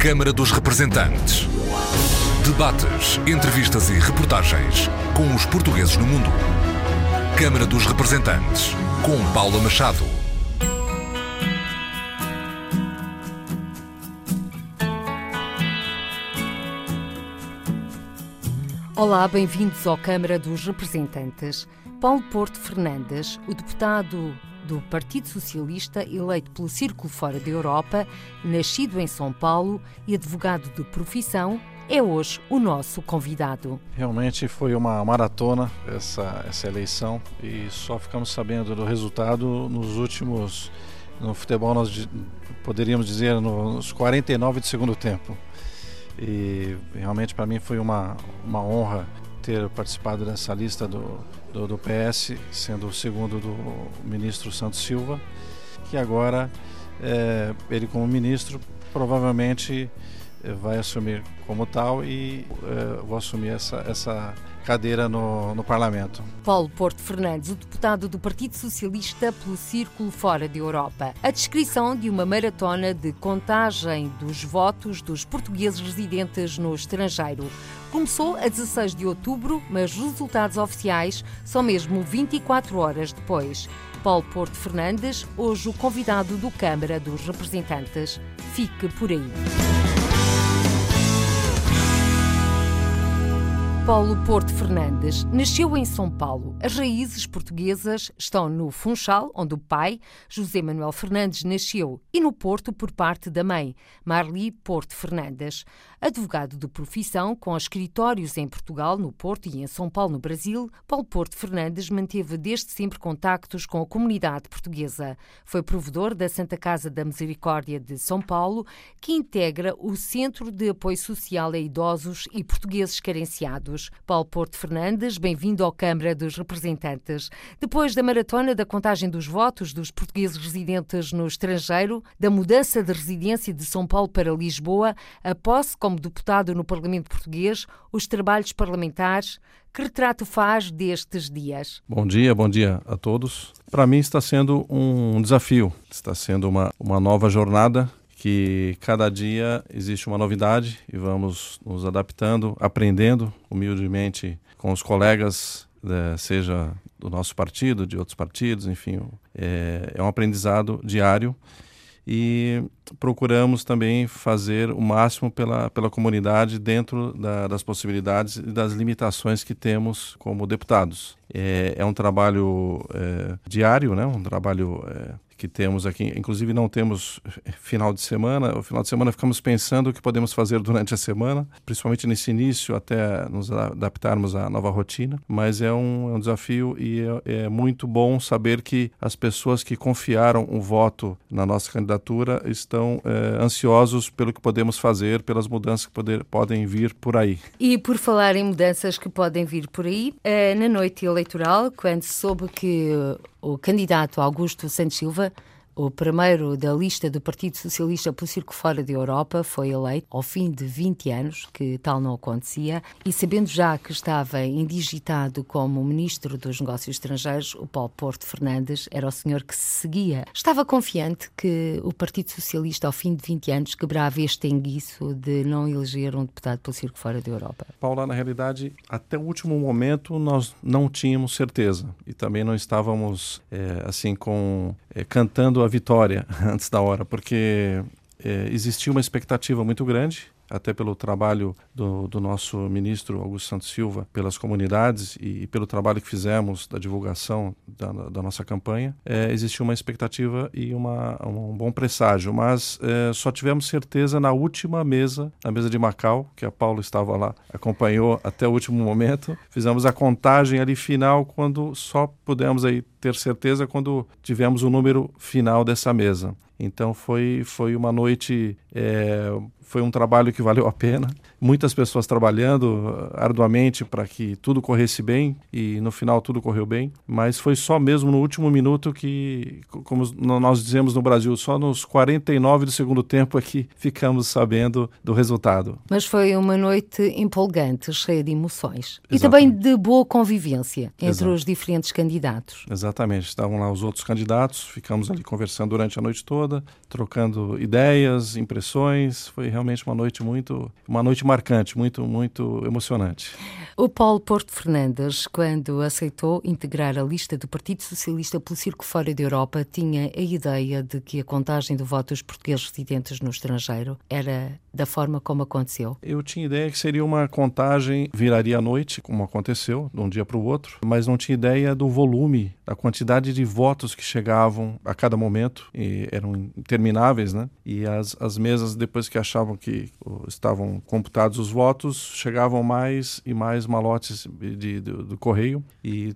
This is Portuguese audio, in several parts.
Câmara dos Representantes. Debates, entrevistas e reportagens com os portugueses no mundo. Câmara dos Representantes, com Paula Machado. Olá, bem-vindos ao Câmara dos Representantes. Paulo Porto Fernandes, o deputado do Partido Socialista, eleito pelo Círculo Fora da Europa, nascido em São Paulo e advogado de profissão, é hoje o nosso convidado. Realmente foi uma maratona essa, essa eleição e só ficamos sabendo do resultado nos últimos. No futebol, nós poderíamos dizer nos 49 de segundo tempo. E realmente para mim foi uma, uma honra ter participado dessa lista do, do, do, PS, sendo o segundo do ministro Santos Silva, que agora é, ele como ministro provavelmente é, vai assumir como tal e é, vou assumir essa, essa cadeira no, no Parlamento. Paulo Porto Fernandes, o deputado do Partido Socialista pelo Círculo Fora da Europa. A descrição de uma maratona de contagem dos votos dos portugueses residentes no estrangeiro. Começou a 16 de outubro, mas os resultados oficiais são mesmo 24 horas depois. Paulo Porto Fernandes, hoje o convidado do Câmara dos Representantes. Fique por aí. Paulo Porto Fernandes nasceu em São Paulo. As raízes portuguesas estão no Funchal, onde o pai, José Manuel Fernandes, nasceu, e no Porto por parte da mãe, Marli Porto Fernandes. Advogado de profissão, com escritórios em Portugal, no Porto e em São Paulo, no Brasil, Paulo Porto Fernandes manteve desde sempre contactos com a comunidade portuguesa. Foi provedor da Santa Casa da Misericórdia de São Paulo, que integra o Centro de Apoio Social a Idosos e Portugueses Carenciados. Paulo Porto Fernandes, bem-vindo à Câmara dos Representantes. Depois da maratona da contagem dos votos dos portugueses residentes no estrangeiro, da mudança de residência de São Paulo para Lisboa, a posse como deputado no Parlamento Português, os trabalhos parlamentares. Que retrato faz destes dias? Bom dia, bom dia a todos. Para mim está sendo um desafio, está sendo uma, uma nova jornada que cada dia existe uma novidade e vamos nos adaptando, aprendendo humildemente com os colegas, né, seja do nosso partido, de outros partidos, enfim, é, é um aprendizado diário e procuramos também fazer o máximo pela, pela comunidade dentro da, das possibilidades e das limitações que temos como deputados. É, é um trabalho é, diário, né? um trabalho é, que temos aqui. Inclusive, não temos final de semana. O final de semana ficamos pensando o que podemos fazer durante a semana, principalmente nesse início, até nos adaptarmos à nova rotina. Mas é um, é um desafio e é, é, muito bom saber que as pessoas que confiaram o voto na nossa candidatura estão é, ansiosos pelo que podemos fazer, pelas mudanças que poder, podem vir por aí. E por falar em mudanças que podem vir por aí, eh, na noite eleitoral, quando se soube que o candidato Augusto Santos Silva o primeiro da lista do Partido Socialista pelo Circo Fora da Europa foi eleito ao fim de 20 anos, que tal não acontecia, e sabendo já que estava indigitado como Ministro dos Negócios Estrangeiros, o Paulo Porto Fernandes era o senhor que se seguia. Estava confiante que o Partido Socialista, ao fim de 20 anos, quebrava este enguiço de não eleger um deputado pelo Circo Fora da Europa? Paula, na realidade, até o último momento nós não tínhamos certeza e também não estávamos, é, assim, com é, cantando a vitória antes da hora, porque é, existia uma expectativa muito grande até pelo trabalho do, do, nosso ministro Augusto Santos Silva, pelas comunidades e, pelo trabalho que fizemos da divulgação da, da nossa campanha, é, existiu uma expectativa e uma, um bom presságio, mas é, só tivemos certeza na última mesa, na mesa de Macau, que a Paulo estava lá, acompanhou até o último momento, fizemos a contagem ali final, quando só pudemos aí ter certeza quando tivemos o número final dessa mesa. Então foi, foi uma noite, é, foi um trabalho que valeu a pena. Muitas pessoas trabalhando arduamente para que tudo corresse bem e no final tudo correu bem. Mas foi só mesmo no último minuto que, como nós dizemos no Brasil, só nos 49 do segundo tempo é que ficamos sabendo do resultado. Mas foi uma noite empolgante, cheia de emoções Exatamente. e também de boa convivência entre Exato. os diferentes candidatos. Exatamente. Estavam lá os outros candidatos, ficamos ali conversando durante a noite toda trocando ideias, expressões. Foi realmente uma noite muito, uma noite marcante, muito, muito emocionante. O Paulo Porto Fernandes, quando aceitou integrar a lista do Partido Socialista pelo Circo Fora da Europa, tinha a ideia de que a contagem do voto dos portugueses residentes no estrangeiro era da forma como aconteceu? Eu tinha ideia que seria uma contagem, viraria à noite, como aconteceu, de um dia para o outro, mas não tinha ideia do volume, da quantidade de votos que chegavam a cada momento, e eram intermináveis, né? E as, as mesas, depois que achavam que estavam computados os votos, chegavam mais e mais malotes de, de, do, do, correio e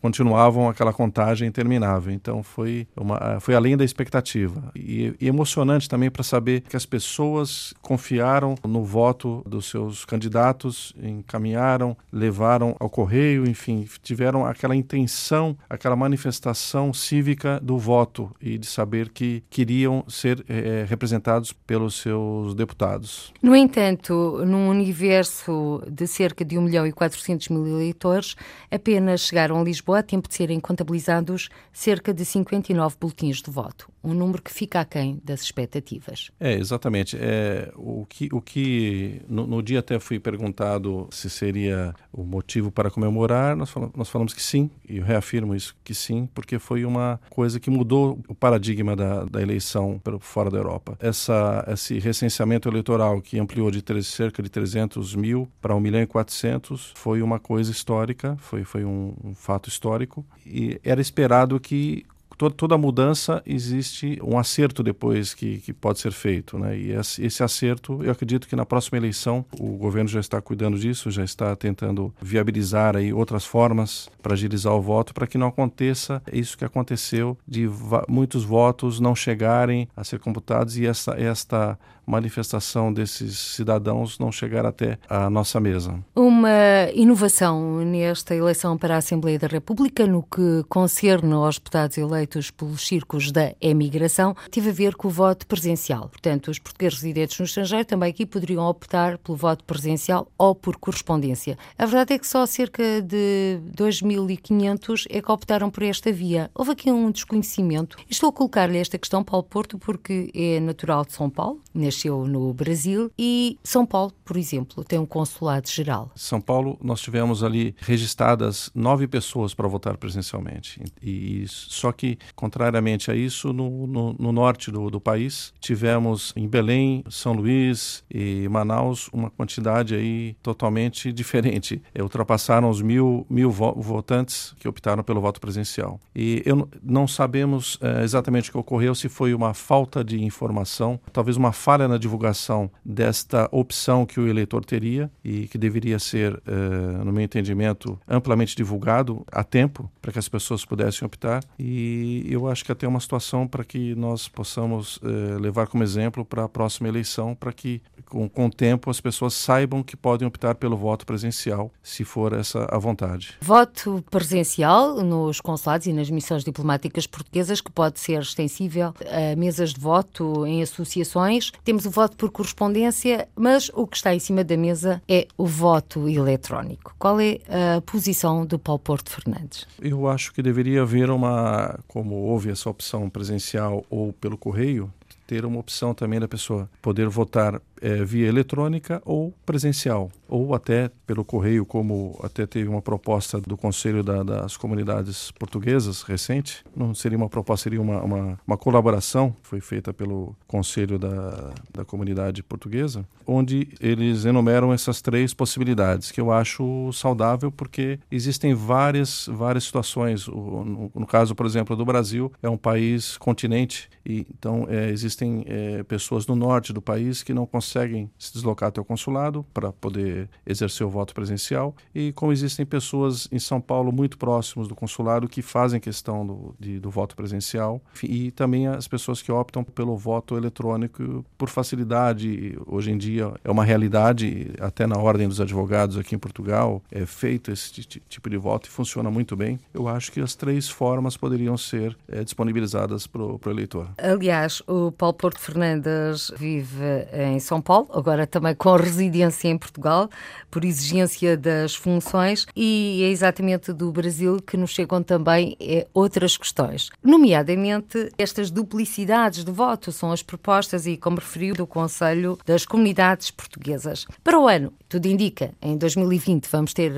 continuavam aquela contagem interminável. Então foi, uma, foi além da expectativa. E, e emocionante também para saber que as pessoas confiaram no voto dos seus candidatos, encaminharam, levaram ao correio, enfim, tiveram aquela intenção, aquela manifestação cívica do voto e de saber que queriam ser é, representados pelos seus deputados. No entanto, num universo de cerca de 1 milhão e 400 mil eleitores, apenas chegaram Lisboa a tempo de serem contabilizados cerca de 59 boletins de voto, um número que fica aquém das expectativas. É, exatamente. É, o que, o que no, no, dia até fui perguntado se seria o motivo para comemorar, nós falamos, nós falamos que sim, e eu reafirmo isso que sim, porque foi uma coisa que mudou o paradigma da, da eleição fora da Europa. Essa, esse recenseamento eleitoral que ampliou de cerca de 300 mil para 1 milhão e 400 foi uma coisa histórica, foi, foi um, um fato histórico, e era esperado que toda, toda mudança existe um acerto depois que, que pode ser feito. Né? E esse, acerto, eu acredito que na próxima eleição o governo já está cuidando disso, já está tentando viabilizar aí outras formas para agilizar o voto, para que não aconteça isso que aconteceu de muitos votos não chegarem a ser computados e essa, esta manifestação desses cidadãos não chegar até a nossa mesa. Uma inovação nesta eleição para a Assembleia da República, no que concerne aos deputados eleitos pelos círculos da emigração, teve a ver com o voto presencial. Portanto, os portugueses residentes no estrangeiro também aqui poderiam optar pelo voto presencial ou por correspondência. A verdade é que só cerca de 2.500 é que optaram por esta via. Houve aqui um desconhecimento. Estou a colocar-lhe esta questão, Paulo Porto, porque é natural de São Paulo, nasceu no Brasil e São Paulo, por exemplo, tem um consulado geral. São Paulo, nós tivemos ali registradas nove pessoas para votar presencialmente. E, e só que, contrariamente a isso, no, no, no norte do, do, país, tivemos em Belém, São Luís e Manaus uma quantidade aí totalmente diferente. É, ultrapassaram os mil, mil vo votantes que optaram pelo voto presencial. E eu não sabemos é, exatamente o que ocorreu, se foi uma falta de informação, talvez uma falha na divulgação desta opção que o eleitor teria e que deveria ser, uh, no meu entendimento, amplamente divulgado a tempo para que as pessoas pudessem optar. E eu acho que até uma situação para que nós possamos uh, levar como exemplo para a próxima eleição, para que com, com o tempo as pessoas saibam que podem optar pelo voto presencial, se for essa a vontade. Voto presencial nos consulados e nas missões diplomáticas portuguesas, que pode ser extensível a mesas de voto em associações. Temos o voto por correspondência, mas o que está em cima da mesa é o voto eletrónico. Qual é a posição do Paulo Porto Fernandes? Eu acho que deveria haver uma, como houve essa opção presencial ou pelo correio, ter uma opção também da pessoa poder votar é, via eletrônica ou presencial, ou até pelo correio, como até teve uma proposta do Conselho da, das Comunidades Portuguesas recente. Não seria uma proposta, seria uma, uma, uma colaboração, foi feita pelo Conselho da, da Comunidade Portuguesa, onde eles enumeram essas três possibilidades, que eu acho saudável, porque existem várias, várias situações. O, no, no, caso, por exemplo, do Brasil, é um país continente, e então é, existem é, pessoas no norte do país que não conseguem conseguem se deslocar até o consulado para poder exercer o voto presencial. E como existem pessoas em São Paulo muito próximos do consulado que fazem questão do, de, do voto presencial, e também as pessoas que optam pelo voto eletrônico por facilidade. Hoje em dia é uma realidade, até na ordem dos advogados aqui em Portugal, é feito esse tipo de voto e funciona muito bem. Eu acho que as três formas poderiam ser é, disponibilizadas para o eleitor. Aliás, o Paulo Porto Fernandes vive em São São Paulo, agora também com residência em Portugal, por exigência das funções, e é exatamente do Brasil que nos chegam também é, outras questões, nomeadamente estas duplicidades de voto, são as propostas, e como referiu, do Conselho das Comunidades Portuguesas. Para o ano, tudo indica, em 2020 vamos ter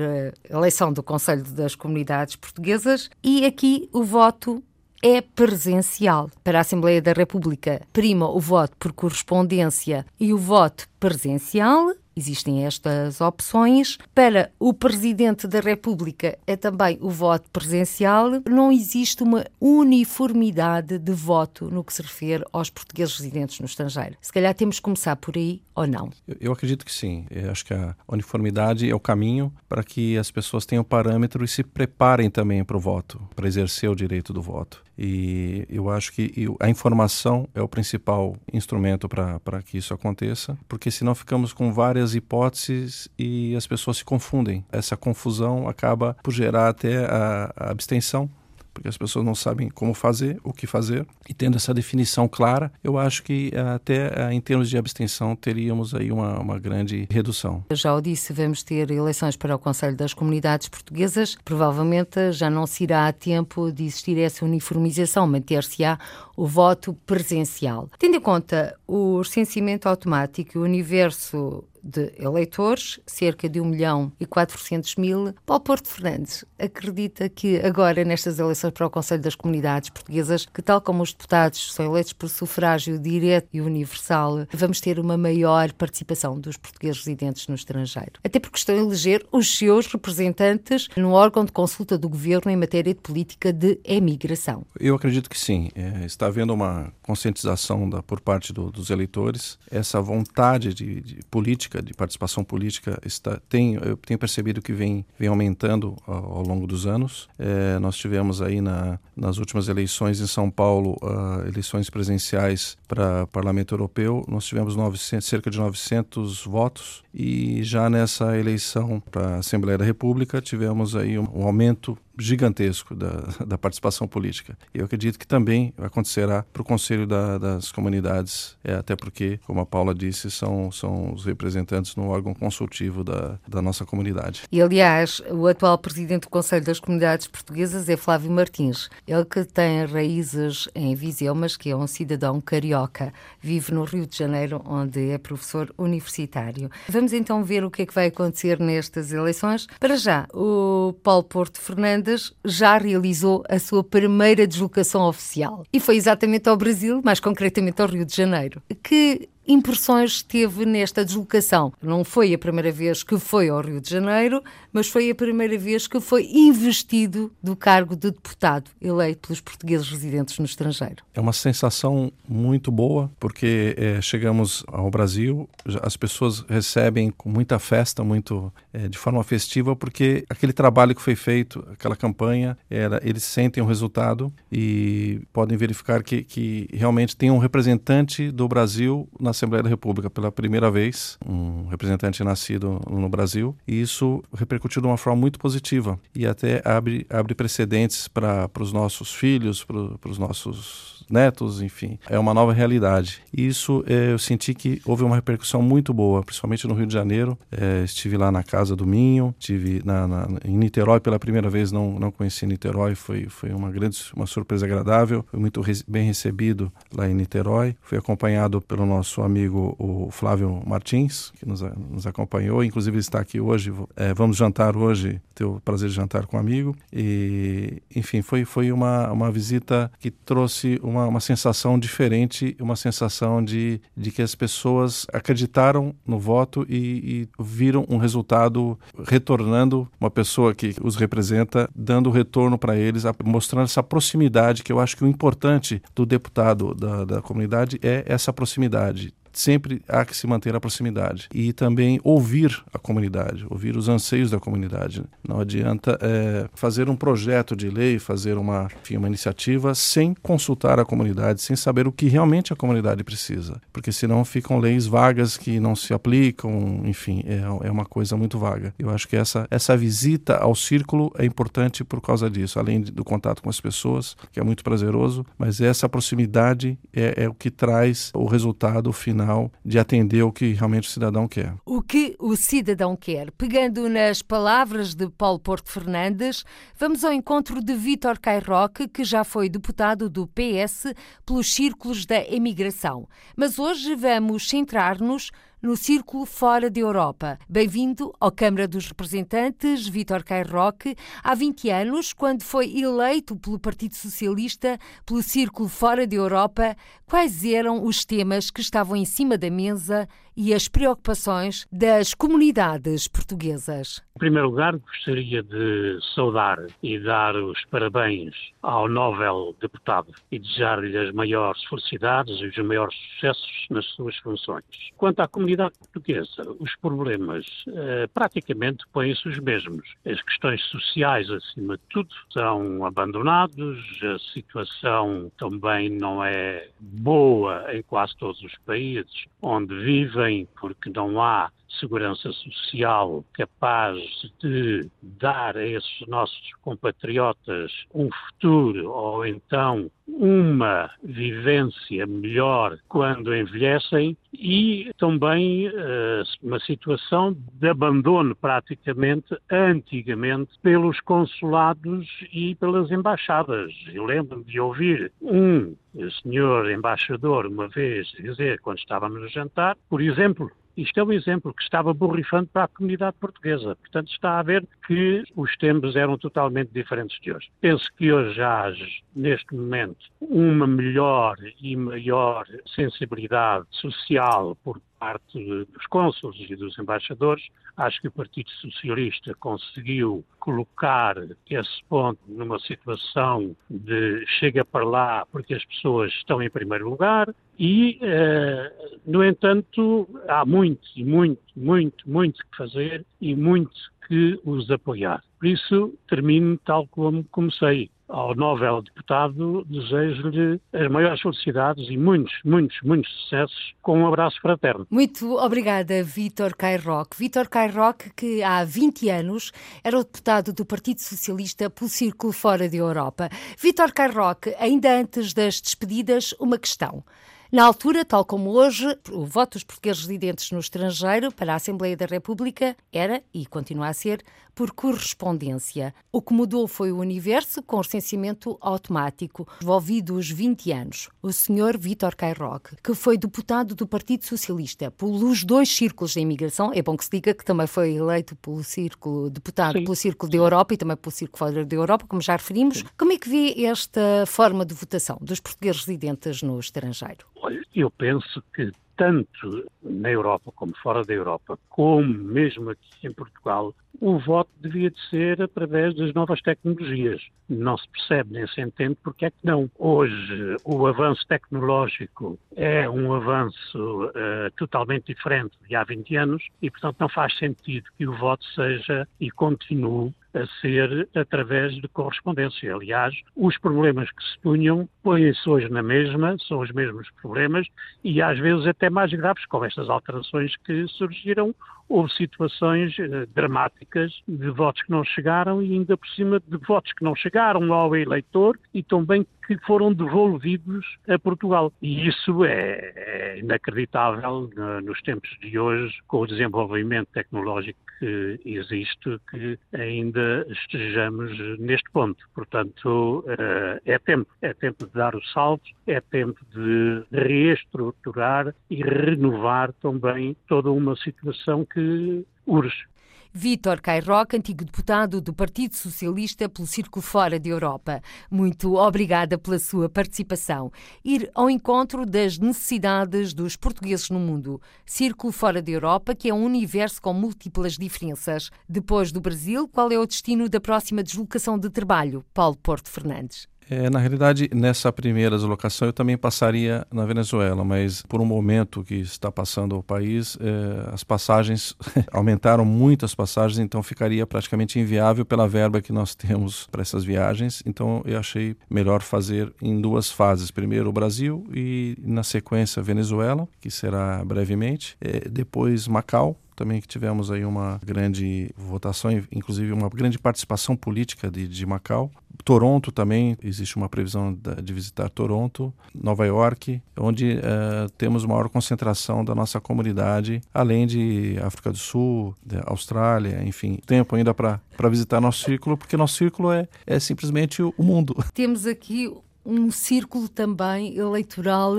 a eleição do Conselho das Comunidades Portuguesas, e aqui o voto é presencial. Para a Assembleia da República, prima o voto por correspondência e o voto presencial. Existem estas opções. Para o Presidente da República é também o voto presencial. Não existe uma uniformidade de voto no que se refere aos portugueses residentes no estrangeiro. Se calhar temos que começar por aí ou não? Eu, acredito que sim. Eu acho que a uniformidade é o caminho para que as pessoas tenham parâmetro e se preparem também para o voto, para exercer o direito do voto. E eu acho que a informação é o principal instrumento para que isso aconteça, porque senão ficamos com várias hipóteses e as pessoas se confundem. Essa confusão acaba por gerar até a, a abstenção porque as pessoas não sabem como fazer, o que fazer. E tendo essa definição clara, eu acho que eh, até eh, em termos de abstenção teríamos aí uma, uma grande redução. Já o disse, vamos ter eleições para o Conselho das Comunidades Portuguesas. Provavelmente já não se irá a tempo de existir essa uniformização, manter-se-á o voto presencial. Tendo em conta o recenseamento automático e o universo de eleitores, cerca de 1 milhão e 400 mil. Paulo Porto Fernandes acredita que agora, nestas eleições para o Conselho das Comunidades Portuguesas, que tal como os deputados são eleitos por sufrágio direto e universal, vamos ter uma maior participação dos portugueses residentes no estrangeiro. Até porque estão a eleger os seus representantes no órgão de consulta do governo em matéria de política de emigração. Eu acredito que sim. É, está havendo uma conscientização da, por parte do, dos eleitores, essa vontade de, de política política, de participação política, está, tem, eu tenho percebido que vem, vem aumentando ao, ao longo dos anos. É, nós tivemos aí na, nas últimas eleições em São Paulo, uh, eleições presenciais para Parlamento Europeu, nós tivemos 900, cerca de 900 votos e já nessa eleição para a Assembleia da República tivemos aí um, um aumento gigantesco da, da participação política. Eu acredito que também acontecerá para o Conselho da, das Comunidades, é, até porque, como a Paula disse, são, são os representantes no órgão consultivo da, da nossa comunidade. E, aliás, o atual presidente do Conselho das Comunidades Portuguesas é Flávio Martins. Ele que tem raízes em Viseu, mas que é um cidadão carioca. Vive no Rio de Janeiro, onde é professor universitário. Vamos então ver o que é que vai acontecer nestas eleições. Para já, o Paulo Porto Fernandes já realizou a sua primeira deslocação oficial. E foi exatamente ao Brasil, mais concretamente ao Rio de Janeiro. Que impressões teve nesta deslocação? Não foi a primeira vez que foi ao Rio de Janeiro, mas foi a primeira vez que foi investido do cargo de deputado eleito pelos portugueses residentes no estrangeiro. É uma sensação muito boa, porque é, chegamos ao Brasil, as pessoas recebem com muita festa, muito é, de forma festiva, porque aquele trabalho que foi feito, aquela campanha, era, eles sentem o resultado e podem verificar que, que realmente tem um representante do Brasil na Assembleia da República pela primeira vez, um representante nascido no Brasil, e isso repercutiu de uma forma muito positiva e até abre, abre precedentes para os nossos filhos, para os nossos netos, enfim. É uma nova realidade. E isso é, eu senti que houve uma repercussão muito boa, principalmente no Rio de Janeiro. É, estive lá na casa do Minho, estive na, na, em Niterói pela primeira vez, não, não conheci Niterói, foi, foi uma grande uma surpresa agradável. Fui muito re bem recebido lá em Niterói. Fui acompanhado pelo nosso amigo o Flávio Martins, que nos, nos acompanhou, inclusive está aqui hoje. É, vamos jantar hoje, ter o prazer de jantar com um amigo. E, enfim, foi, foi uma, uma visita que trouxe uma, uma sensação diferente, uma sensação de, de que as pessoas acreditaram no voto e, e viram um resultado retornando uma pessoa que os representa, dando retorno para eles, mostrando essa proximidade, que eu acho que o importante do deputado da, da comunidade é essa proximidade sempre há que se manter a proximidade e também ouvir a comunidade, ouvir os anseios da comunidade. Não adianta é, fazer um projeto de lei, fazer uma, enfim, uma iniciativa sem consultar a comunidade, sem saber o que realmente a comunidade precisa, porque senão ficam leis vagas que não se aplicam, enfim, é, é uma coisa muito vaga. Eu acho que essa, essa visita ao círculo é importante por causa disso, além do contato com as pessoas, que é muito prazeroso, mas essa proximidade é, é o que traz o resultado final de atender o que realmente o cidadão quer. O que o cidadão quer. Pegando nas palavras de Paulo Porto Fernandes, vamos ao encontro de Vítor Cairroque, que já foi deputado do PS pelos círculos da emigração. Mas hoje vamos centrar-nos no círculo fora da Europa. Bem-vindo à Câmara dos Representantes, Vítor Cairroque. Há 20 anos, quando foi eleito pelo Partido Socialista pelo círculo fora da Europa, quais eram os temas que estavam em cima da mesa e as preocupações das comunidades portuguesas? Em primeiro lugar, gostaria de saudar e dar os parabéns ao Nobel deputado e desejar-lhe as maiores felicidades e os maiores sucessos nas suas funções. Quanto à comunidade portuguesa, os problemas eh, praticamente põem-se os mesmos. As questões sociais, acima de tudo, são abandonados, a situação também não é boa em quase todos os países onde vivem porque não há segurança social capaz de dar a esses nossos compatriotas um futuro ou então uma vivência melhor quando envelhecem e também uh, uma situação de abandono praticamente antigamente pelos consulados e pelas embaixadas. Eu lembro de ouvir um senhor embaixador uma vez dizer, quando estávamos a jantar, por exemplo, isto é um exemplo que estava borrifando para a comunidade portuguesa. Portanto, está a ver que os tempos eram totalmente diferentes de hoje. Penso que hoje há, neste momento, uma melhor e maior sensibilidade social por parte dos cônsules e dos embaixadores. Acho que o Partido Socialista conseguiu colocar esse ponto numa situação de chega para lá porque as pessoas estão em primeiro lugar e, eh, no entanto, há muito, muito, muito, muito que fazer e muito que os apoiar. Por isso, termino tal como comecei ao Nobel deputado, desejo-lhe as maiores felicidades e muitos, muitos, muitos sucessos com um abraço fraterno. Muito obrigada, Vítor Cairroque. Vítor Cairroque, que há 20 anos era o deputado do Partido Socialista pelo Círculo Fora da Europa. Vítor Cairroque, ainda antes das despedidas, uma questão. Na altura, tal como hoje, o voto dos portugueses residentes no estrangeiro para a Assembleia da República era, e continua a ser, por correspondência. O que mudou foi o universo com recenseamento automático, envolvidos 20 anos. O senhor Vítor Cairroque, que foi deputado do Partido Socialista pelos dois círculos da imigração, é bom que se diga que também foi eleito pelo círculo, deputado Sim. pelo Círculo da Europa e também pelo Círculo Fora da Europa, como já referimos. Sim. Como é que vê esta forma de votação dos portugueses residentes no estrangeiro? Olha, eu penso que tanto na Europa como fora da Europa, como mesmo aqui em Portugal, o voto devia de ser através das novas tecnologias. Não se percebe nem se entende porque é que não. Hoje, o avanço tecnológico é um avanço uh, totalmente diferente de há 20 anos e, portanto, não faz sentido que o voto seja e continue a ser através de correspondência. Aliás, os problemas que se punham põem-se hoje na mesma, são os mesmos problemas e às vezes até mais graves, com estas alterações que surgiram. Houve situações uh, dramáticas de votos que não chegaram e ainda por cima de votos que não chegaram ao eleitor e também que foram devolvidos a Portugal. E isso é, é inacreditável nos tempos de hoje, com o desenvolvimento tecnológico que existe, que ainda estejamos neste ponto. Portanto, eh, é tempo, é tempo de dar o salto, é tempo de reestruturar e renovar também toda uma situação que urge. Vítor Cairroca, antigo deputado do Partido Socialista pelo Círculo Fora da Europa. Muito obrigada pela sua participação. Ir ao encontro das necessidades dos portugueses no mundo. Círculo Fora da Europa, que é um universo com múltiplas diferenças. Depois do Brasil, qual é o destino da próxima deslocação de trabalho? Paulo Porto Fernandes. É, na realidade, nessa primeira deslocação eu também passaria na Venezuela, mas por um momento que está passando o país, é, as passagens aumentaram muito as passagens, então ficaria praticamente inviável pela verba que nós temos para essas viagens. Então eu achei melhor fazer em duas fases: primeiro o Brasil e na sequência Venezuela, que será brevemente, é, depois Macau também que tivemos aí uma grande votação, inclusive uma grande participação política de, de Macau, Toronto também, existe uma previsão de visitar Toronto, Nova York, onde uh, temos maior concentração da nossa comunidade, além de África do Sul, Austrália, enfim, tempo ainda para visitar nosso círculo, porque nosso círculo é, é simplesmente o mundo. Temos aqui um círculo também eleitoral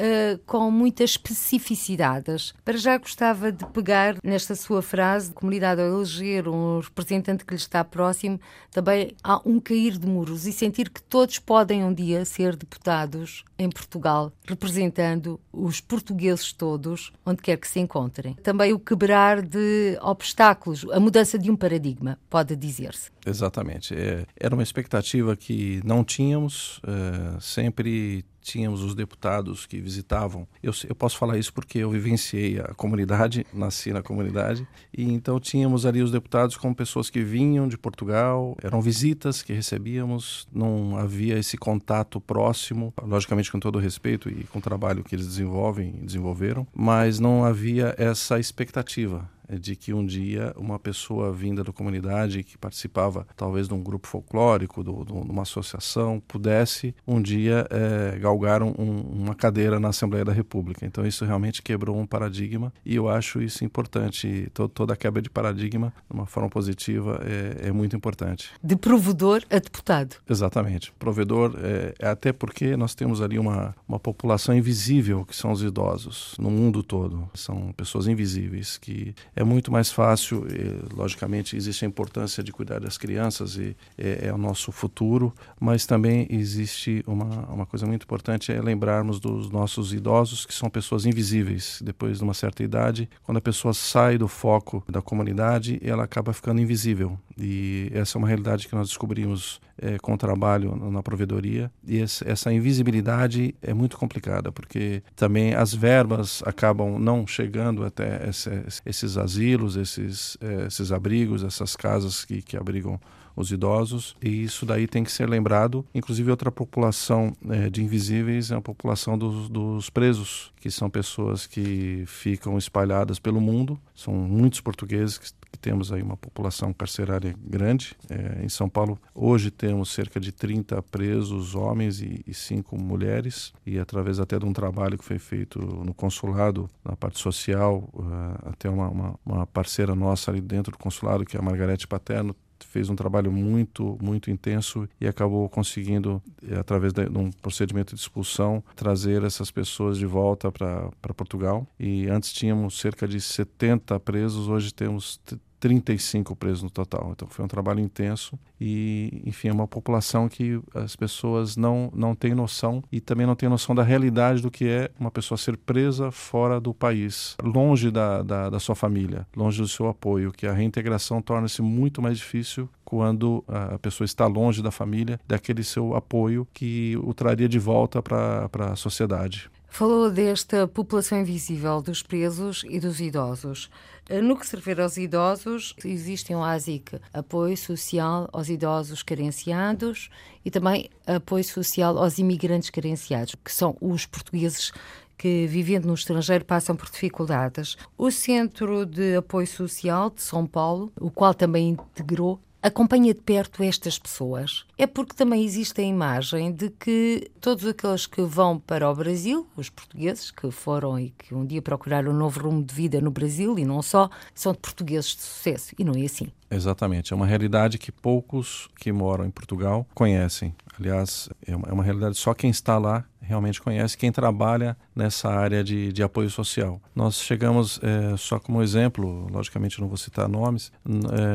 uh, com muitas especificidades. Para já gostava de pegar nesta sua frase, comunidade ao eleger um representante que lhe está próximo, também há um cair de muros e sentir que todos podem um dia ser deputados em Portugal, representando os portugueses todos, onde quer que se encontrem. Também o quebrar de obstáculos, a mudança de um paradigma, pode dizer-se. Exatamente. É, era uma expectativa que não tínhamos, é, sempre tínhamos os deputados que visitavam. Eu, eu posso falar isso porque eu vivenciei a comunidade, nasci na comunidade, e então tínhamos ali os deputados como pessoas que vinham de Portugal, eram visitas que recebíamos, não havia esse contato próximo, logicamente com todo respeito e com o trabalho que eles desenvolvem, desenvolveram, mas não havia essa expectativa de que um dia uma pessoa vinda da comunidade que participava talvez de um grupo folclórico, de uma associação, pudesse um dia é, galgar um, uma cadeira na Assembleia da República. Então isso realmente quebrou um paradigma e eu acho isso importante. Todo, toda a quebra de paradigma, de uma forma positiva, é, é, muito importante. De provedor a deputado. Exatamente. Provedor, é, é, até porque nós temos ali uma, uma população invisível, que são os idosos, no mundo todo. São pessoas invisíveis que é muito mais fácil, e, logicamente existe a importância de cuidar das crianças e é, é, o nosso futuro, mas também existe uma, uma coisa muito importante, é lembrarmos dos nossos idosos, que são pessoas invisíveis. Depois de uma certa idade, quando a pessoa sai do foco da comunidade, ela acaba ficando invisível. E essa é uma realidade que nós descobrimos é, com o trabalho na provedoria. E essa invisibilidade é muito complicada, porque também as verbas acabam não chegando até esse, esses asilos, esses, é, esses abrigos, essas casas que, que abrigam os idosos, e isso daí tem que ser lembrado. Inclusive, outra população é, de invisíveis é a população dos, dos presos, que são pessoas que ficam espalhadas pelo mundo. São muitos portugueses que que temos aí uma população carcerária grande. É, em São Paulo, hoje temos cerca de 30 presos, homens e, e cinco mulheres, e através até de um trabalho que foi feito no consulado, na parte social, uh, até uma, uma, uma, parceira nossa ali dentro do consulado, que é a Margarete Paterno, fez um trabalho muito, muito intenso e acabou conseguindo, eh, através de um procedimento de expulsão, trazer essas pessoas de volta para Portugal. E antes tínhamos cerca de 70 presos, hoje temos 35 presos no total. Então foi um trabalho intenso e, enfim, é uma população que as pessoas não, não têm noção e também não têm noção da realidade do que é uma pessoa ser presa fora do país, longe da, da, da sua família, longe do seu apoio, que a reintegração torna-se muito mais difícil quando a pessoa está longe da família, daquele seu apoio que o traria de volta para a sociedade. Falou desta população invisível dos presos e dos idosos. Eh, no que se refere aos idosos, existe um ASIC, apoio social aos idosos carenciados e também apoio social aos imigrantes carenciados, que são os portugueses que, vivendo no estrangeiro, passam por dificuldades. O Centro de Apoio Social de São Paulo, o qual também integrou acompanha de perto estas pessoas. É porque também existe a imagem de que todos aqueles que vão para o Brasil, os portugueses que foram e que um dia procuraram um novo rumo de vida no Brasil e não só, são portugueses de sucesso. E não é assim. Exatamente. É uma realidade que poucos que moram em Portugal conhecem. Aliás, é uma, é uma realidade só quem está lá realmente conhece, quem trabalha nessa área de, de apoio social. Nós chegamos, é, só como exemplo, logicamente não vou citar nomes,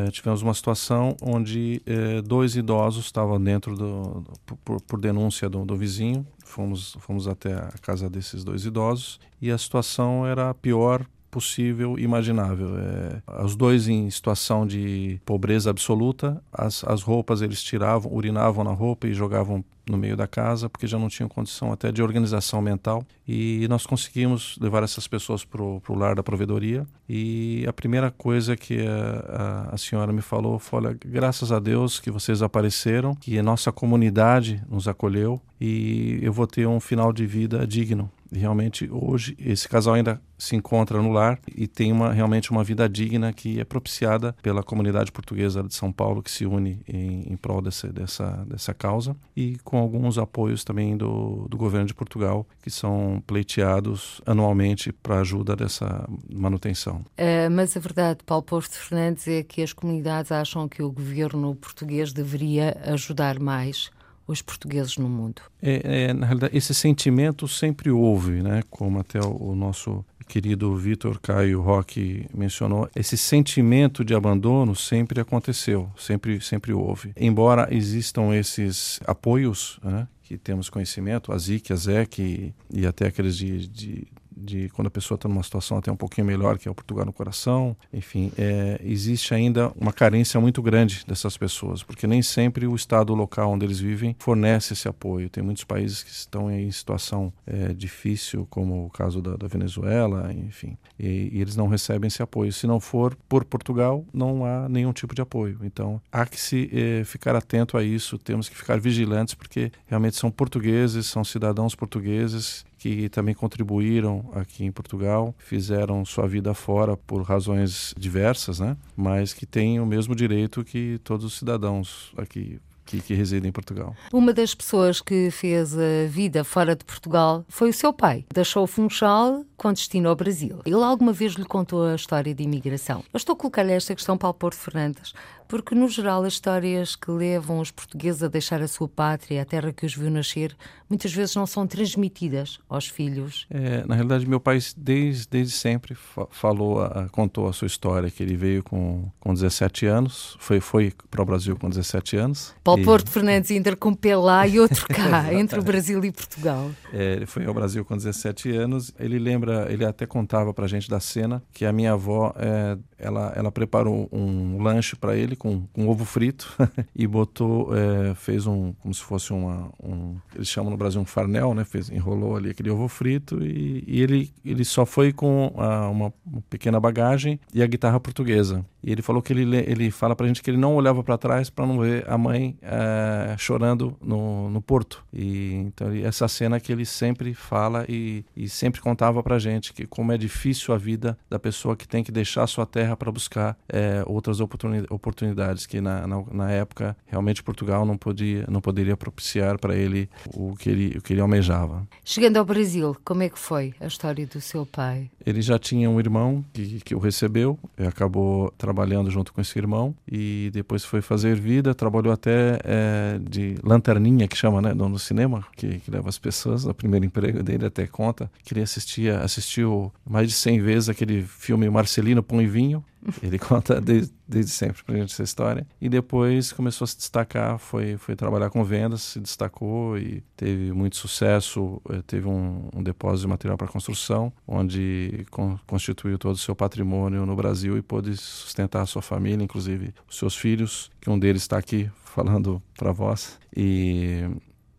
é, tivemos uma situação onde é, dois idosos estavam dentro do, por, por, denúncia do, do vizinho, fomos, fomos até a casa desses dois idosos e a situação era pior possível imaginável. É, os dois em situação de pobreza absoluta, as, as roupas eles tiravam, urinavam na roupa e jogavam no meio da casa, porque já não tinham condição até de organização mental. E nós conseguimos levar essas pessoas para o lar da provedoria. E a primeira coisa que a, a, a, senhora me falou foi: olha, graças a Deus que vocês apareceram, que a nossa comunidade nos acolheu e eu vou ter um final de vida digno. Realmente hoje esse casal ainda se encontra no lar e tem uma, realmente uma vida digna que é propiciada pela comunidade portuguesa de São Paulo que se une em, em prol dessa, dessa, dessa causa e com alguns apoios também do, do governo de Portugal que são pleiteados anualmente para ajuda dessa manutenção. Uh, mas a verdade, Paulo Posto Fernandes, é que as comunidades acham que o governo português deveria ajudar mais os portugueses no mundo? É, é, na realidade, esse sentimento sempre houve, né? como até o, o nosso querido Vitor Caio Roque mencionou, esse sentimento de abandono sempre aconteceu, sempre, sempre houve. Embora existam esses apoios, né, que temos conhecimento, a ZIC, a ZEC e, até aqueles de, de de quando a pessoa está numa situação até um pouquinho melhor, que é o Portugal no coração. Enfim, é, existe ainda uma carência muito grande dessas pessoas, porque nem sempre o estado local onde eles vivem fornece esse apoio. Tem muitos países que estão em situação é, difícil, como o caso da, da Venezuela, enfim, e, e, eles não recebem esse apoio. Se não for por Portugal, não há nenhum tipo de apoio. Então, há que se é, ficar atento a isso, temos que ficar vigilantes, porque realmente são portugueses, são cidadãos portugueses que também contribuíram aqui em Portugal, fizeram sua vida fora por razões diversas, né? mas que têm o mesmo direito que todos os cidadãos aqui que, que reside em Portugal. Uma das pessoas que fez a vida fora de Portugal foi o seu pai. Deixou o Funchal com destino ao Brasil. Ele alguma vez lhe contou a história de imigração. Eu estou a colocar-lhe esta questão para o Porto Fernandes, porque, no geral, as histórias que levam os portugueses a deixar a sua pátria, a terra que os viu nascer, muitas vezes não são transmitidas aos filhos. É, na realidade, meu pai, desde, desde sempre, falou, contou a sua história, que ele veio com, com 17 anos, foi, foi para o Brasil com 17 anos. Paulo e... Porto Fernandes com pé lá e outro cá, entre o Brasil e Portugal. É, ele foi ao Brasil com 17 anos, ele lembra, ele até contava para a gente da cena, que a minha avó, é, ela, ela preparou um lanche para ele com, com ovo frito e botou, é, fez um, como se fosse uma, um, eles chamam no Brasil um farnel, né? Fez, enrolou ali aquele ovo frito e, e ele, ele só foi com a, uma, uma, pequena bagagem e a guitarra portuguesa. E ele falou que ele, ele fala pra gente que ele não olhava para trás para não ver a mãe é, chorando no, no porto. E então essa cena que ele sempre fala e, e sempre contava pra gente que como é difícil a vida da pessoa que tem que deixar sua terra para buscar é, outras oportunidades oportunidades que na, na, na, época realmente Portugal não podia não poderia propiciar para ele o que ele o que ele almejava. Chegando ao Brasil, como é que foi a história do seu pai? Ele já tinha um irmão que, que o recebeu, acabou trabalhando junto com esse irmão e depois foi fazer vida, trabalhou até é, de lanterninha que chama, né, no cinema, que, que leva as pessoas. O primeiro emprego dele até conta que ele assistia assistiu mais de 100 vezes aquele filme Marcelino Pão e Vinho ele conta desde, desde sempre pra gente essa história. E depois começou a se destacar, foi, foi trabalhar com vendas, se destacou e teve muito sucesso. Eh, teve um, um depósito de material para construção, onde con, constituiu todo o seu patrimônio no Brasil e pôde sustentar a sua família, inclusive os seus filhos, que um deles está aqui falando para vós. E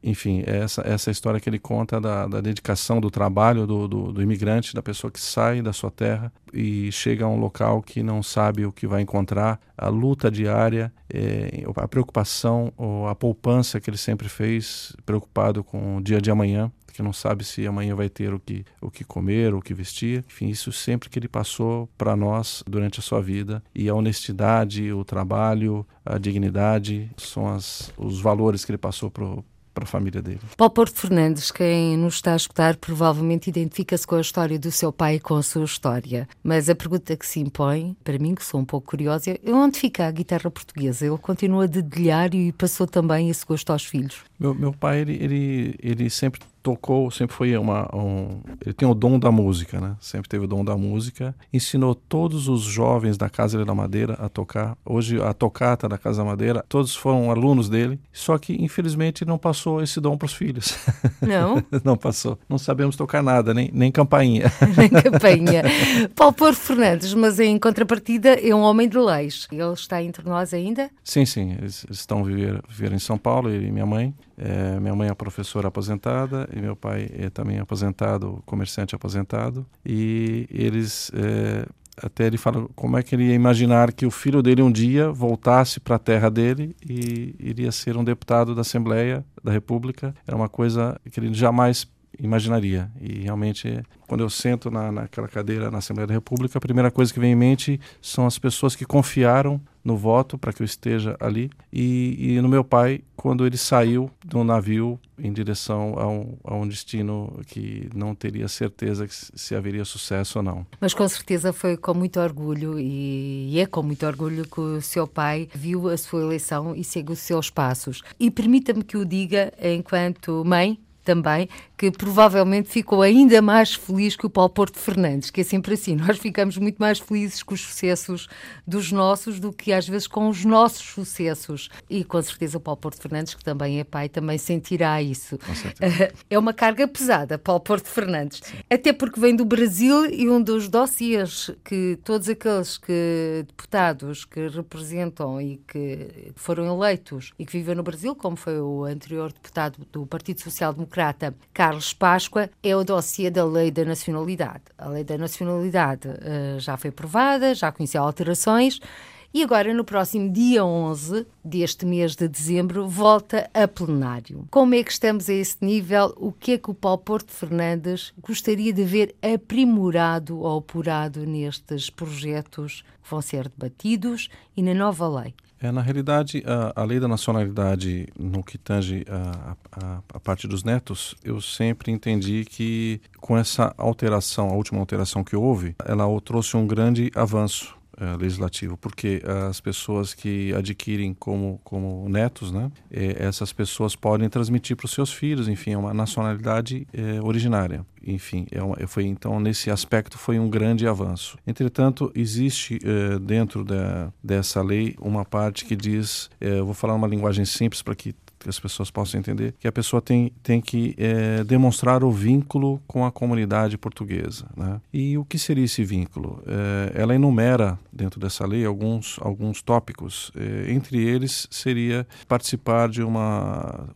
enfim, é essa, essa história que ele conta da, da dedicação do trabalho do, do, do, imigrante, da pessoa que sai da sua terra e chega a um local que não sabe o que vai encontrar, a luta diária, é, a preocupação, a poupança que ele sempre fez, preocupado com o dia de amanhã, que não sabe se amanhã vai ter o que, o que comer, o que vestir. Enfim, isso sempre que ele passou para nós durante a sua vida. E a honestidade, o trabalho, a dignidade são as, os valores que ele passou para a família dele. Paulo Porto Fernandes, quem nos está a escutar, provavelmente identifica-se com a história do seu pai e com a sua história. Mas a pergunta que se impõe, para mim, que sou um pouco curiosa, é onde fica a guitarra portuguesa? Ele continua a dedilhar e passou também esse gosto aos filhos? Meu, meu pai, ele, ele, ele sempre tocou, sempre foi uma. Um, ele tem o dom da música, né? Sempre teve o dom da música. Ensinou todos os jovens da Casa da Madeira a tocar. Hoje, a tocata da Casa da Madeira, todos foram alunos dele. Só que, infelizmente, não passou esse dom para os filhos. Não? não passou. Não sabemos tocar nada, nem, nem campainha. nem campainha. Paulo Porto Fernandes, mas em contrapartida, é um homem de leis. Ele está entre nós ainda? Sim, sim. Eles, eles estão a viver, viver em São Paulo, ele e minha mãe. É, minha mãe é professora aposentada e meu pai é também aposentado, comerciante aposentado. E eles é, até ele fala como é que ele ia imaginar que o filho dele um dia voltasse para a terra dele e iria ser um deputado da Assembleia da República. Era uma coisa que ele jamais imaginaria. E realmente, quando eu sento na, naquela cadeira na Assembleia da República, a primeira coisa que vem em mente são as pessoas que confiaram no voto para que eu esteja ali e, e, no meu pai quando ele saiu do navio em direção a um, a um destino que não teria certeza se haveria sucesso ou não. Mas com certeza foi com muito orgulho e, é com muito orgulho que o seu pai viu a sua eleição e segue os seus passos. E permita-me que o diga enquanto mãe também, que provavelmente ficou ainda mais feliz que o Paulo Porto Fernandes, que é sempre assim. Nós ficamos muito mais felizes com os sucessos dos nossos do que às vezes com os nossos sucessos. E com certeza o Paulo Porto Fernandes, que também é pai, também sentirá isso. É uma carga pesada, Paulo Porto Fernandes. Sim. Até porque vem do Brasil e um dos dossiês que todos aqueles que deputados que representam e que foram eleitos e que vivem no Brasil, como foi o anterior deputado do Partido Social Democrático, democrata Carlos Páscoa é o dossiê da Lei da Nacionalidade. A Lei da Nacionalidade uh, já foi aprovada, já conheceu alterações e agora, no próximo dia 11 deste mês de dezembro, volta a plenário. Como é que estamos a esse nível? O que é que o Paulo Porto Fernandes gostaria de ver aprimorado ou apurado nestes projetos que vão ser debatidos e na nova lei? É, na realidade, a, a, lei da nacionalidade, no que tange a, a, a, parte dos netos, eu sempre entendi que com essa alteração, a última alteração que houve, ela trouxe um grande avanço é, legislativo, porque as pessoas que adquirem como, como netos, né, é, essas pessoas podem transmitir para os seus filhos, enfim, é uma nacionalidade é, originária. Enfim, é uma, foi então nesse aspecto foi um grande avanço. Entretanto, existe é, dentro da, dessa lei uma parte que diz, é, eu vou falar uma linguagem simples para que que as pessoas possam entender, que a pessoa tem, tem que é, demonstrar o vínculo com a comunidade portuguesa. Né? E o que seria esse vínculo? É, ela enumera dentro dessa lei alguns, alguns tópicos. É, entre eles seria participar de uma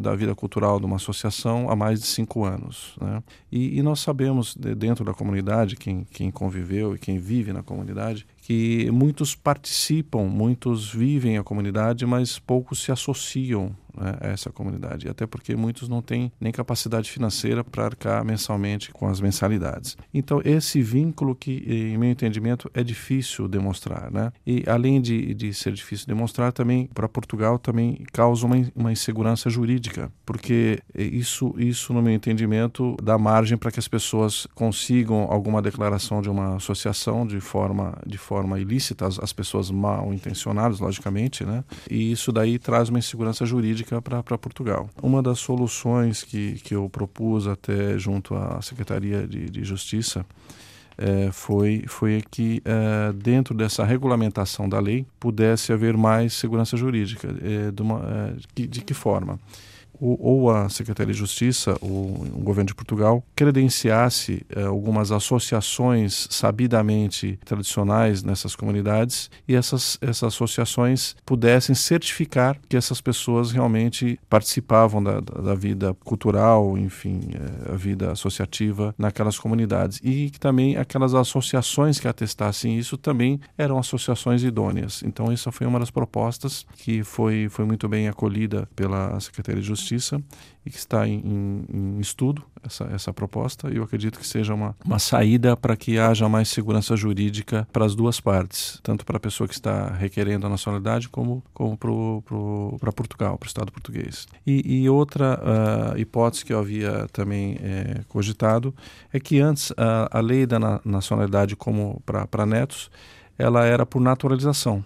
da vida cultural de uma associação há mais de cinco anos. Né? E, e nós sabemos de, dentro da comunidade, quem, quem conviveu e quem vive na comunidade, que muitos participam, muitos vivem a comunidade, mas poucos se associam né, a essa comunidade, até porque muitos não têm nem capacidade financeira para arcar mensalmente com as mensalidades. Então, esse vínculo que, em meu entendimento, é difícil demonstrar. Né? E, além de, de ser difícil demonstrar, também, para Portugal, também causa uma, uma insegurança jurídica, porque isso, isso, no meu entendimento, dá margem para que as pessoas consigam alguma declaração de uma associação de forma, de forma ilícita, as, as pessoas mal intencionadas, logicamente, né? E isso daí traz uma insegurança jurídica para Portugal. Uma das soluções que, que eu propus até junto à Secretaria de, de Justiça é, foi, foi que é, dentro dessa regulamentação da lei pudesse haver mais segurança jurídica. É, de, uma, de, de que forma? Ou a Secretaria de Justiça, ou o governo de Portugal, credenciasse eh, algumas associações sabidamente tradicionais nessas comunidades e essas, essas associações pudessem certificar que essas pessoas realmente participavam da, da vida cultural, enfim, eh, a vida associativa naquelas comunidades. E que também aquelas associações que atestassem isso também eram associações idôneas. Então, essa foi uma das propostas que foi, foi muito bem acolhida pela Secretaria de Justiça Justiça e que está em, em, em estudo essa, essa proposta eu acredito que seja uma, uma saída para que haja mais segurança jurídica para as duas partes, tanto para a pessoa que está requerendo a nacionalidade como, como para Portugal, para o Estado português. E, e outra uh, hipótese que eu havia também é, cogitado é que antes a, a lei da na, nacionalidade como para netos, ela era por naturalização.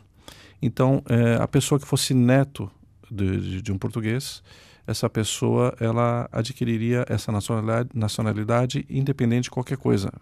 Então, é, a pessoa que fosse neto de, de, de um português, essa pessoa ela adquiriria essa nacionalidade, nacionalidade independente de qualquer coisa,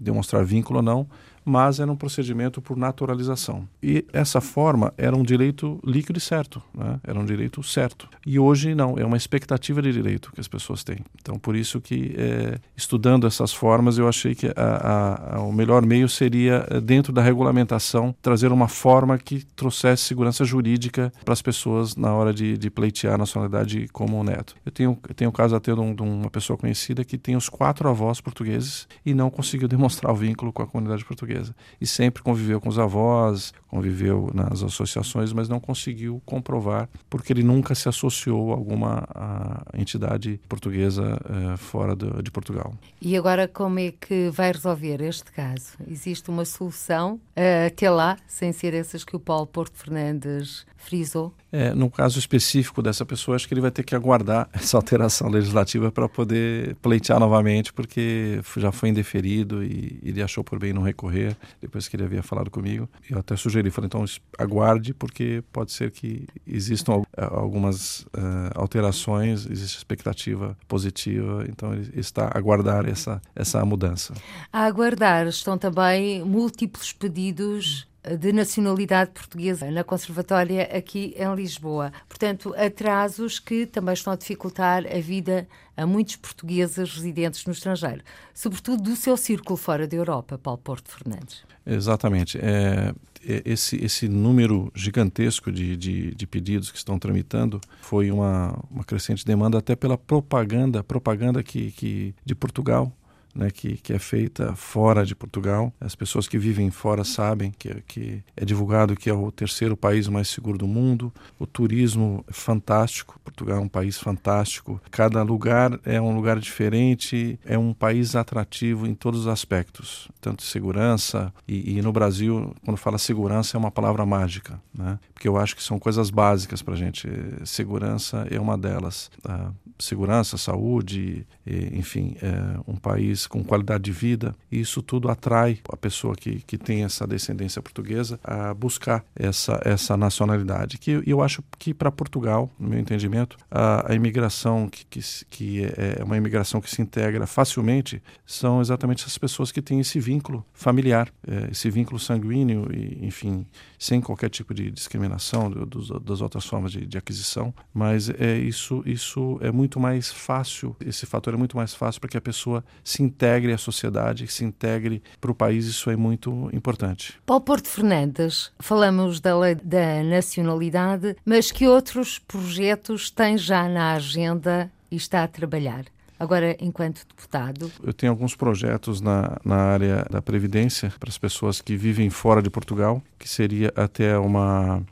demonstrar vínculo ou não, mas era um procedimento por naturalização. E essa forma era um direito líquido e certo, né? era um direito certo. E hoje não, é uma expectativa de direito que as pessoas têm. Então, por isso que, é, estudando essas formas, eu achei que a, a, o melhor meio seria, é, dentro da regulamentação, trazer uma forma que trouxesse segurança jurídica para as pessoas na hora de, de pleitear a nacionalidade como neto. Eu tenho, eu tenho o caso até de, um, de uma pessoa conhecida que tem os quatro avós portugueses e não conseguiu demonstrar o vínculo com a comunidade portuguesa portuguesa. E sempre conviveu com os avós, conviveu nas associações, mas não conseguiu comprovar, porque ele nunca se associou a alguma a entidade portuguesa uh, fora de, de, Portugal. E agora como é que vai resolver este caso? Existe uma solução uh, até lá, sem ser essas que o Paulo Porto Fernandes frisou? É, no caso específico dessa pessoa, acho que ele vai ter que aguardar essa alteração legislativa para poder pleitear novamente, porque já foi indeferido e ele achou por bem não recorrer depois que ele havia falado comigo. Eu até sugeri, falei, então aguarde, porque pode ser que existam algumas uh, alterações, existe expectativa positiva, então ele está a aguardar essa, essa mudança. A aguardar estão também múltiplos pedidos de nacionalidade portuguesa na Conservatória aqui em Lisboa. Portanto, atrasos que também estão a dificultar a vida a muitos portugueses residentes no estrangeiro, sobretudo do seu círculo fora da Europa, Paulo Porto Fernandes. Exatamente. É, é, esse, esse número gigantesco de, de, de, pedidos que estão tramitando foi uma, uma crescente demanda até pela propaganda, propaganda que, que de Portugal né, que, que é feita fora de Portugal. As pessoas que vivem fora sabem que, que é divulgado que é o terceiro país mais seguro do mundo. O turismo é fantástico. Portugal é um país fantástico. Cada lugar é um lugar diferente. É um país atrativo em todos os aspectos, tanto segurança e, e no Brasil, quando fala segurança, é uma palavra mágica, né? Porque eu acho que são coisas básicas para gente. Segurança é uma delas. A segurança, saúde, enfim, é um país com qualidade de vida, e isso tudo atrai a pessoa que, que tem essa descendência portuguesa a buscar essa, essa nacionalidade. Que eu acho que para Portugal, no meu entendimento, a, a imigração que, que, que, é, é uma imigração que se integra facilmente são exatamente essas pessoas que têm esse vínculo familiar, é, esse vínculo sanguíneo, e, enfim, sem qualquer tipo de discriminação do, do, das outras formas de, de aquisição, mas é isso, isso é muito mais fácil, esse fator é muito mais fácil para que a pessoa se integre à sociedade, se integre para o país, isso é muito importante. Paulo Porto Fernandes, falamos da lei da nacionalidade, mas que outros projetos tem já na agenda e está a trabalhar? Agora, enquanto deputado. Eu tenho alguns projetos na, na área da Previdência para as pessoas que vivem fora de Portugal, que seria até uma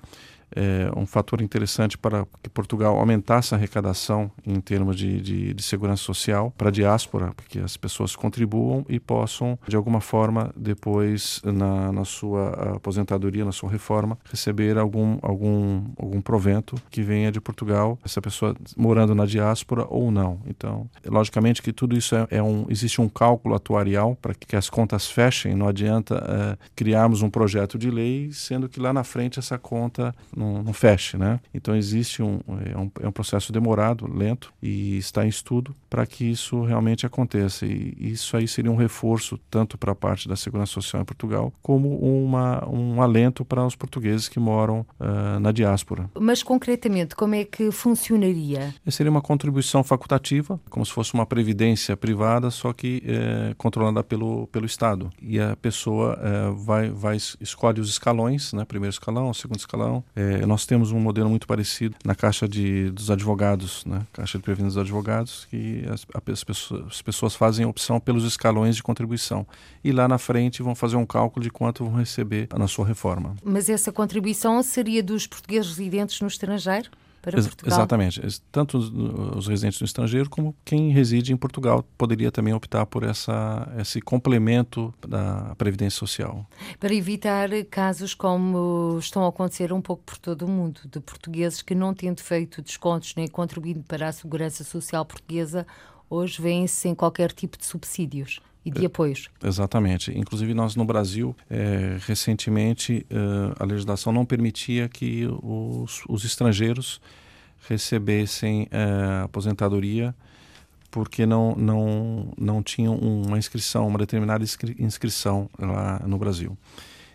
é, um fator interessante para que Portugal aumentasse a arrecadação em termos de, de, de segurança social para a diáspora, porque as pessoas contribuam e possam, de alguma forma, depois, na, na sua aposentadoria, na sua reforma, receber algum, algum, algum provento que venha de Portugal, essa pessoa morando na diáspora ou não. Então, logicamente que tudo isso é, é um, existe um cálculo atuarial para que as contas fechem, não adianta é, criarmos um projeto de lei, sendo que lá na frente essa conta não, não feche, né? Então existe um é, um, é um processo demorado, lento e está em estudo para que isso realmente aconteça. E isso aí seria um reforço tanto para a parte da segurança social em Portugal como uma, um alento para os portugueses que moram uh, na diáspora. Mas concretamente, como é que funcionaria? Seria uma contribuição facultativa, como se fosse uma previdência privada, só que é, controlada pelo, pelo Estado. E a pessoa é, vai, vai escolhe os escalões, né? Primeiro escalão, segundo escalão, é, é, nós temos um modelo muito parecido na Caixa de, dos Advogados, né? Caixa de Prevenção dos Advogados, que as, as, pessoas, as pessoas fazem opção pelos escalões de contribuição. E lá na frente vão fazer um cálculo de quanto vão receber na sua reforma. Mas essa contribuição seria dos portugueses residentes no estrangeiro? Para Ex Portugal. Exatamente. Tanto os residentes no estrangeiro como quem reside em Portugal poderia também optar por essa, esse complemento da Previdência Social. Para evitar casos como estão a acontecer um pouco por todo o mundo, de portugueses que não tendo feito descontos nem contribuído para a Segurança Social Portuguesa, hoje vêm-se sem qualquer tipo de subsídios e de apoios. Exatamente. Inclusive nós no Brasil, é, recentemente, é, a legislação não permitia que os, os estrangeiros recebessem é, aposentadoria porque não, não, não tinham uma inscrição, uma determinada inscrição lá no Brasil.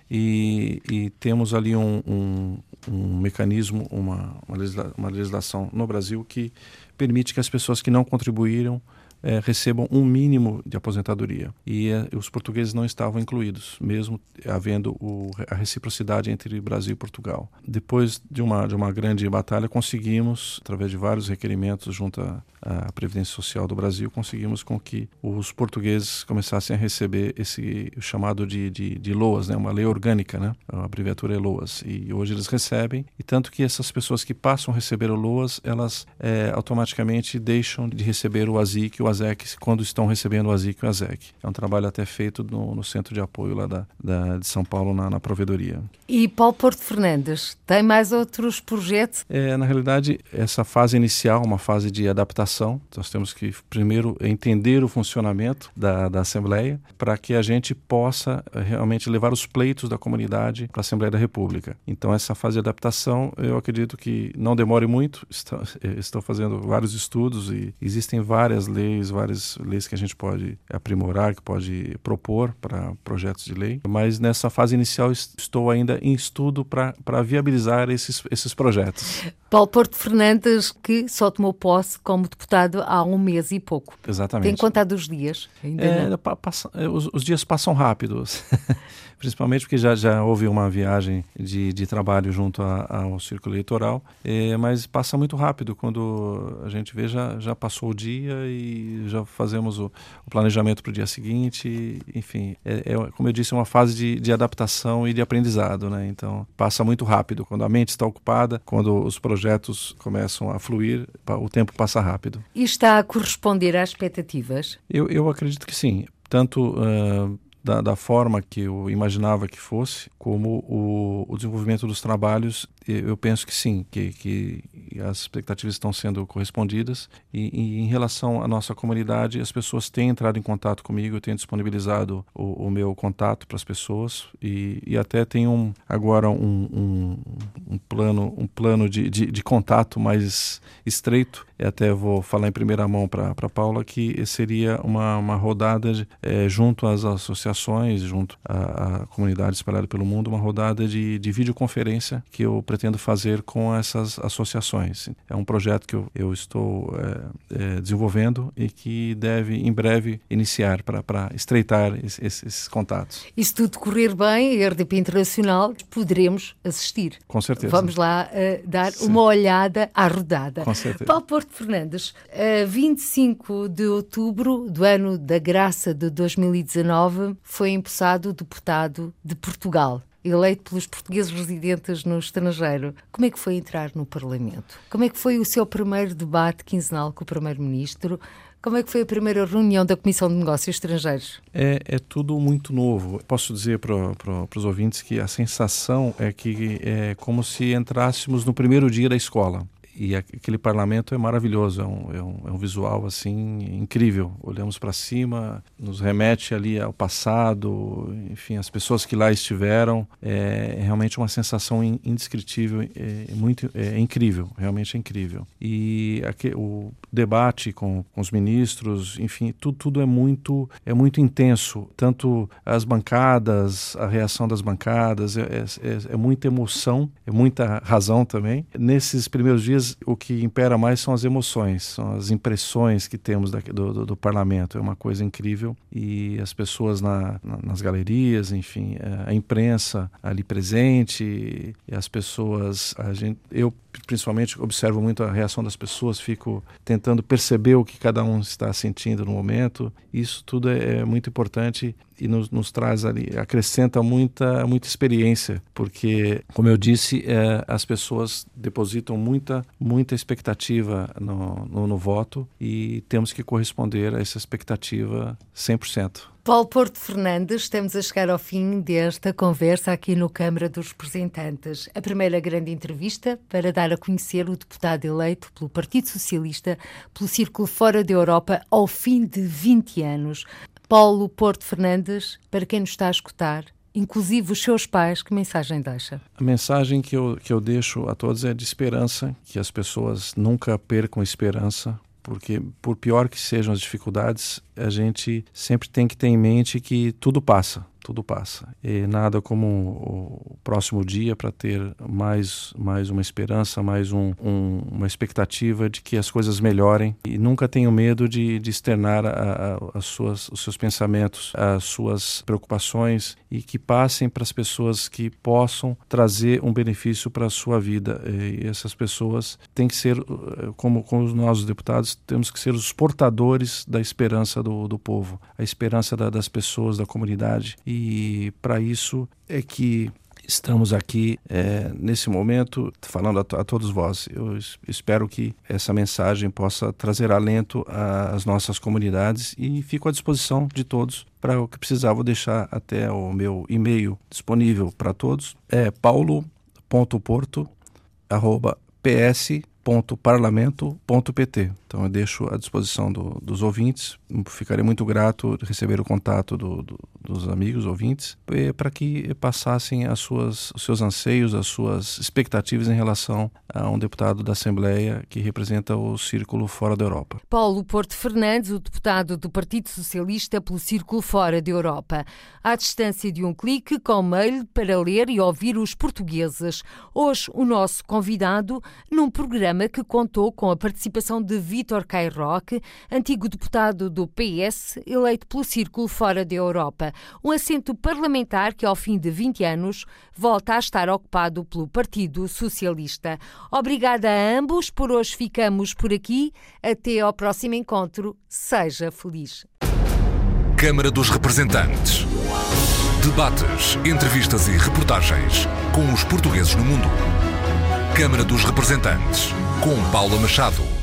E, e temos ali um, um, um mecanismo, uma, uma, legisla, uma legislação no Brasil que permite que as pessoas que não contribuíram é, recebam um mínimo de aposentadoria. E é, os portugueses não estavam incluídos, mesmo havendo o, a reciprocidade entre Brasil e Portugal. Depois de uma, de uma grande batalha, conseguimos, através de vários requerimentos junto à, à Previdência Social do Brasil, conseguimos com que os portugueses começassem a receber esse chamado de, de, de LOAS, né? uma lei orgânica, né? a abreviatura é LOAS. E hoje eles recebem, e tanto que essas pessoas que passam a receber o LOAS, elas é, automaticamente deixam de receber o ASIC o ASEC quando estão recebendo o ASIC e o ASEC. É um trabalho até feito no, no centro de apoio lá da, da de São Paulo, na, na provedoria. E Paulo Porto Fernandes, tem mais outros projetos? É, na realidade, essa fase inicial, uma fase de adaptação, nós temos que primeiro entender o funcionamento da, da Assembleia para que a gente possa eh, realmente levar os pleitos da comunidade para a Assembleia da República. Então, essa fase de adaptação, eu acredito que não demore muito. Estou, eh, estou fazendo vários estudos e existem várias leis, várias leis que a gente pode aprimorar, que pode propor para projetos de lei. Mas nessa fase inicial, estou ainda em estudo para viabilizar esses, esses projetos. Paulo Porto Fernandes, que só tomou posse como deputado há um mês e pouco. Exatamente. Tem contado os dias? É, passa, é, os, os, dias passam rápidos. Principalmente porque já, já houve uma viagem de, de trabalho junto a, ao círculo eleitoral, é, mas passa muito rápido. Quando a gente vê, já, já passou o dia e já fazemos o, o planejamento para o dia seguinte. Enfim, é, é, como eu disse, é uma fase de, de adaptação e de aprendizado. Né? Então, passa muito rápido. Quando a mente está ocupada, quando os projetos começam a fluir, o tempo passa rápido. E está a corresponder às expectativas? Eu, eu acredito que sim. Tanto uh, da, da, forma que eu imaginava que fosse, como o, o, desenvolvimento dos trabalhos, eu penso que sim, que, que as expectativas estão sendo correspondidas. E, e, em relação à nossa comunidade, as pessoas têm entrado em contato comigo, eu tenho disponibilizado o, o meu contato para as pessoas e, e, até tenho um, agora um, um, um, plano, um plano de, de, de contato mais estreito. E até vou falar em primeira mão para a Paula que seria uma, uma rodada é, junto às associações, junto à, à, comunidade espalhada pelo mundo, uma rodada de, de videoconferência que eu pretendo fazer com essas associações. É um projeto que eu, eu estou é, é, desenvolvendo e que deve em breve iniciar para estreitar esses, esses contatos. E se tudo correr bem, a RDP Internacional, poderemos assistir. Com certeza. Vamos lá uh, dar Sim. uma olhada à rodada. Com certeza. Paulo Porto Fernandes, uh, 25 de outubro do ano da graça de 2019, foi empossado deputado de Portugal eleito pelos portugueses residentes no estrangeiro. Como é que foi entrar no Parlamento? Como é que foi o seu primeiro debate quinzenal com o Primeiro-Ministro? Como é que foi a primeira reunião da Comissão de Negócios Estrangeiros? É, é tudo muito novo. Posso dizer para pro, os ouvintes que a sensação é que é como se entrássemos no primeiro dia da escola e aquele parlamento é maravilhoso, é um, é um, é um visual assim incrível. Olhamos para cima, nos remete ali ao passado, enfim, as pessoas que lá estiveram. É, é realmente uma sensação indescritível, é, muito é incrível, realmente é incrível. E aqui, o debate com, com os ministros, enfim, tudo, tudo é muito é muito intenso. Tanto as bancadas, a reação das bancadas, é, é, é muita emoção, é muita razão também. Nesses primeiros dias o que impera mais são as emoções, são as impressões que temos do, do, do parlamento. É uma coisa incrível e as pessoas na, na, nas galerias, enfim, é, a imprensa ali presente as pessoas, a gente, eu principalmente observo muito a reação das pessoas, fico tentando perceber o que cada um está sentindo no momento. Isso tudo é, é muito importante e nos, nos, traz ali, acrescenta muita, muita experiência, porque, como eu disse, é, as pessoas depositam muita, muita expectativa no, no, no voto e temos que corresponder a essa expectativa 100%. Paulo Porto Fernandes, estamos a chegar ao fim desta conversa aqui no Câmara dos Representantes. A primeira grande entrevista para dar a conhecer o deputado eleito pelo Partido Socialista pelo Círculo Fora da Europa ao fim de 20 anos. Paulo Porto Fernandes, para quem nos está a escutar, inclusive os seus pais, que mensagem deixa? A mensagem que eu, que eu deixo a todos é de esperança, que as pessoas nunca percam esperança, porque por pior que sejam as dificuldades, a gente sempre tem que ter em mente que tudo passa tudo passa. E nada como o próximo dia para ter mais, mais uma esperança, mais um, um, uma expectativa de que as coisas melhorem. E nunca tenho medo de, de externar a, a, as suas, os seus pensamentos, as suas preocupações e que passem para as pessoas que possam trazer um benefício para a sua vida. E essas pessoas têm que ser, como, como nós, os deputados, temos que ser os portadores da esperança do, do povo, a esperança da, das pessoas, da comunidade. E para isso é que estamos aqui é, nesse momento falando a, a, todos vós. Eu espero que essa mensagem possa trazer alento às nossas comunidades e fico à disposição de todos para o que precisar. Vou deixar até o meu e-mail disponível para todos. É paulo.porto.ps parlamento.pt. Então eu deixo à disposição do, dos ouvintes. Ficarei muito grato receber o contato do, do, dos amigos ouvintes para que passassem as suas, os seus anseios, as suas expectativas em relação a um deputado da Assembleia que representa o Círculo Fora da Europa. Paulo Porto Fernandes, o deputado do Partido Socialista pelo Círculo Fora da Europa. À distância de um clique, com mail para ler e ouvir os portugueses. Hoje, o nosso convidado num programa programa que contou com a participação de Vítor Cairroque, antigo deputado do PS, eleito pelo Círculo Fora da Europa. Um assento parlamentar que, ao fim de 20 anos, volta a estar ocupado pelo Partido Socialista. Obrigada a ambos. Por hoje ficamos por aqui. Até ao próximo encontro. Seja feliz. Câmara dos Representantes. Debates, entrevistas e reportagens com os portugueses no mundo. Câmara dos Representantes, com Paula Machado.